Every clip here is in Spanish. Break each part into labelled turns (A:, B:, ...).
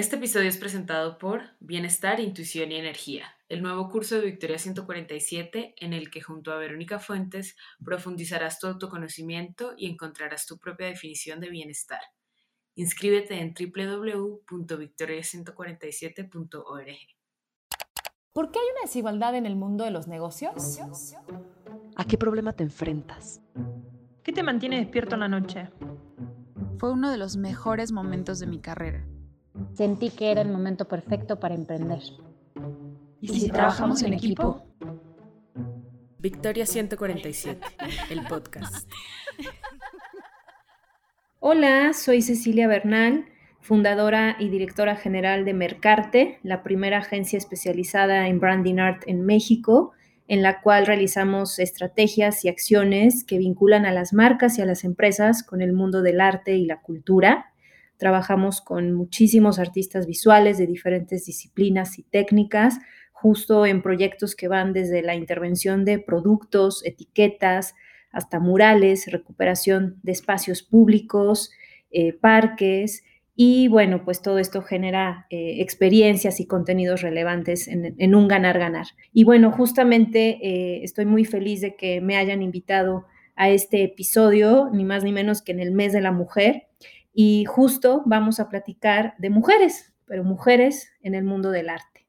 A: Este episodio es presentado por Bienestar, Intuición y Energía, el nuevo curso de Victoria 147 en el que junto a Verónica Fuentes profundizarás tu autoconocimiento y encontrarás tu propia definición de bienestar. Inscríbete en www.victoria147.org.
B: ¿Por qué hay una desigualdad en el mundo de los negocios?
C: ¿A qué problema te enfrentas?
D: ¿Qué te mantiene despierto en la noche?
E: Fue uno de los mejores momentos de mi carrera.
F: Sentí que era el momento perfecto para emprender.
E: ¿Y si, trabajamos en equipo?
A: Victoria 147, el podcast.
G: Hola, soy Cecilia Bernal, fundadora y directora general de Mercarte, la primera agencia especializada en branding art en México, en la cual realizamos estrategias y acciones que vinculan a las marcas y a las empresas con el mundo del arte y la cultura. Trabajamos con muchísimos artistas visuales de diferentes disciplinas y técnicas, justo en proyectos que van desde la intervención de productos, etiquetas, hasta murales, recuperación de espacios públicos, eh, parques, y bueno, pues todo esto genera eh, experiencias y contenidos relevantes en, un ganar-ganar. Y bueno, justamente eh, estoy muy feliz de que me hayan invitado a este episodio, ni más ni menos que en el mes de la mujer y justo vamos a platicar de mujeres, pero mujeres en el mundo del arte.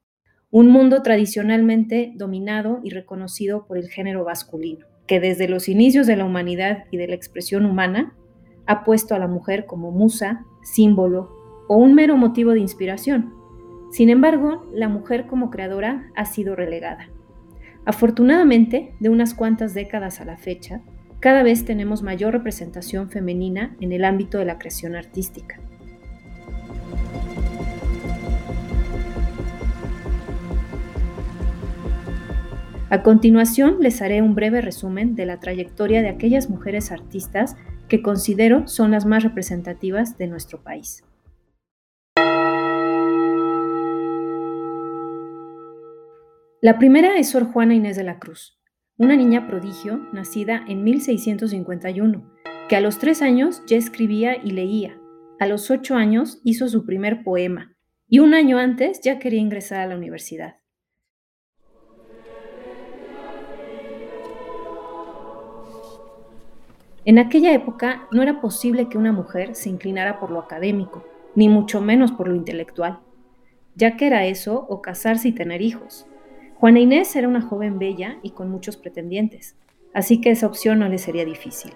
G: Un mundo tradicionalmente dominado y reconocido por el género masculino, que desde los inicios de la humanidad y de la expresión humana ha puesto a la mujer como musa, símbolo o un mero motivo de inspiración. Sin embargo, la mujer como creadora ha sido relegada. Afortunadamente, de unas cuantas décadas a la fecha, cada vez tenemos mayor representación femenina en el ámbito de la creación artística. A continuación les haré un breve resumen de la trayectoria de aquellas mujeres artistas que considero son las más representativas de nuestro país. La primera es Sor Juana Inés de la Cruz, una niña prodigio nacida en 1651, que a los tres años ya escribía y leía. A los ocho años hizo su primer poema y un año antes ya quería ingresar a la universidad. En aquella época no era posible que una mujer se inclinara por lo académico, ni mucho menos por lo intelectual, ya que era eso o casarse y tener hijos. Juana Inés era una joven bella y con muchos pretendientes, así que esa opción no le sería difícil.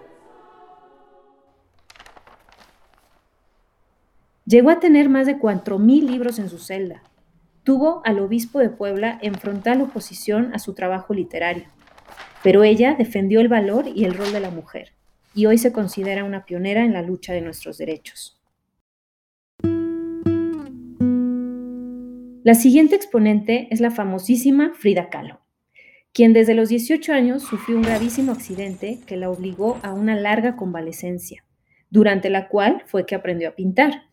G: Llegó a tener más de 4.000 libros en su celda. Tuvo al obispo de Puebla en frontal oposición a su trabajo literario, pero ella defendió el valor y el rol de la mujer, y hoy se considera una pionera en la lucha de nuestros derechos. La siguiente exponente es la famosísima Frida Kahlo, quien desde los 18 años sufrió un gravísimo accidente que la obligó a una larga convalecencia, durante la cual fue que aprendió a pintar.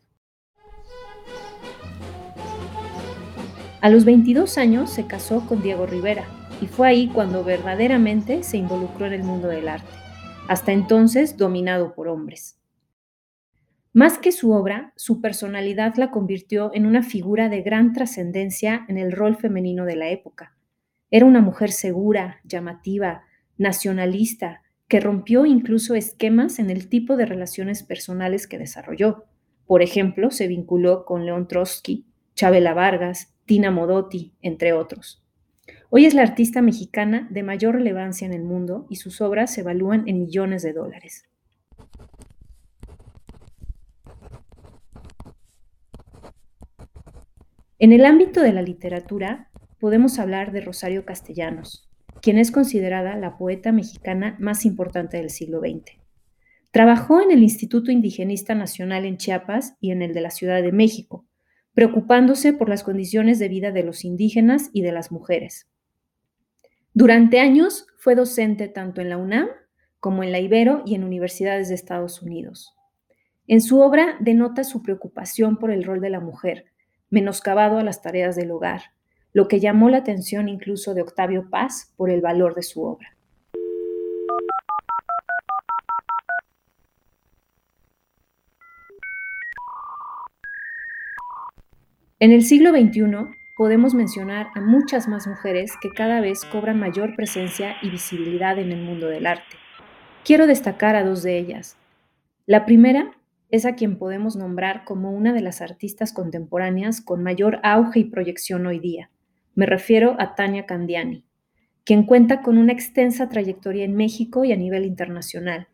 G: A los 22 años se casó con Diego Rivera y fue ahí cuando verdaderamente se involucró en el mundo del arte, hasta entonces dominado por hombres. Más que su obra, su personalidad la convirtió en una figura de gran trascendencia en el rol femenino de la época. Era una mujer segura, llamativa, nacionalista, que rompió incluso esquemas en el tipo de relaciones personales que desarrolló. Por ejemplo, se vinculó con León Trotsky, Chabela Vargas, Tina Modotti, entre otros. Hoy es la artista mexicana de mayor relevancia en el mundo y sus obras se evalúan en millones de dólares. En el ámbito de la literatura, podemos hablar de Rosario Castellanos, quien es considerada la poeta mexicana más importante del siglo XX. Trabajó en el Instituto Indigenista Nacional en Chiapas y en el de la Ciudad de México, preocupándose por las condiciones de vida de los indígenas y de las mujeres. Durante años fue docente tanto en la UNAM como en la Ibero y en universidades de Estados Unidos. En su obra denota su preocupación por el rol de la mujer, menoscabado a las tareas del hogar, lo que llamó la atención incluso de Octavio Paz por el valor de su obra. En el siglo XXI podemos mencionar a muchas más mujeres que cada vez cobran mayor presencia y visibilidad en el mundo del arte. Quiero destacar a dos de ellas. La primera es a quien podemos nombrar como una de las artistas contemporáneas con mayor auge y proyección hoy día. Me refiero a Tania Candiani, quien cuenta con una extensa trayectoria en México y a nivel internacional.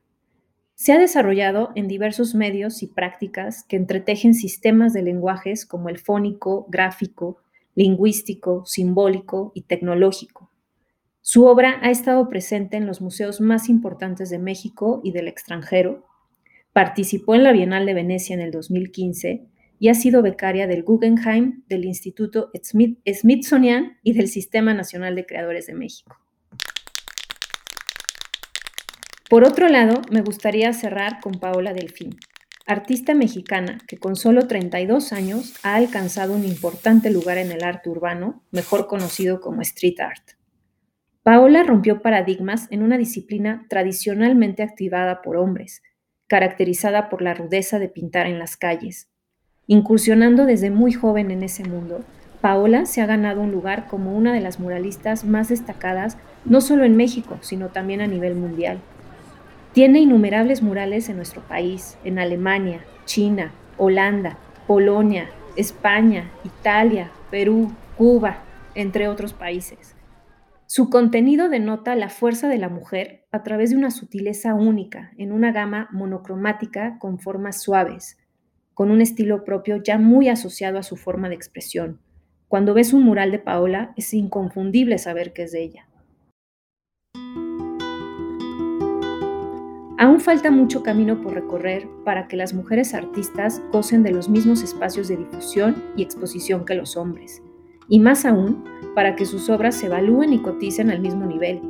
G: Se ha desarrollado en diversos medios y prácticas que entretejen sistemas de lenguajes como el fónico, gráfico, lingüístico, simbólico y tecnológico. Su obra ha estado presente en los museos más importantes de México y del extranjero, participó en la Bienal de Venecia en el 2015 y ha sido becaria del Guggenheim, del Instituto Smithsonian y del Sistema Nacional de Creadores de México. Por otro lado, me gustaría cerrar con Paola Delfín, artista mexicana que con solo 32 años ha alcanzado un importante lugar en el arte urbano, mejor conocido como street art. Paola rompió paradigmas en una disciplina tradicionalmente activada por hombres, caracterizada por la rudeza de pintar en las calles. Incursionando desde muy joven en ese mundo, Paola se ha ganado un lugar como una de las muralistas más destacadas no solo en México, sino también a nivel mundial. Tiene innumerables murales en nuestro país, en Alemania, China, Holanda, Polonia, España, Italia, Perú, Cuba, entre otros países. Su contenido denota la fuerza de la mujer a través de una sutileza única, en una gama monocromática con formas suaves, con un estilo propio ya muy asociado a su forma de expresión. Cuando ves un mural de Paola, es inconfundible saber que es de ella. Aún falta mucho camino por recorrer para que las mujeres artistas gocen de los mismos espacios de difusión y exposición que los hombres, y más aún para que sus obras se evalúen y coticen al mismo nivel.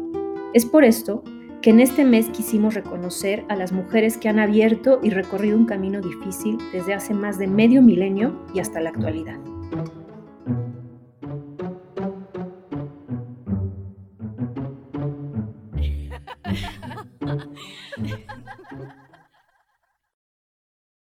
G: Es por esto que en este mes quisimos reconocer a las mujeres que han abierto y recorrido un camino difícil desde hace más de medio milenio y hasta la actualidad.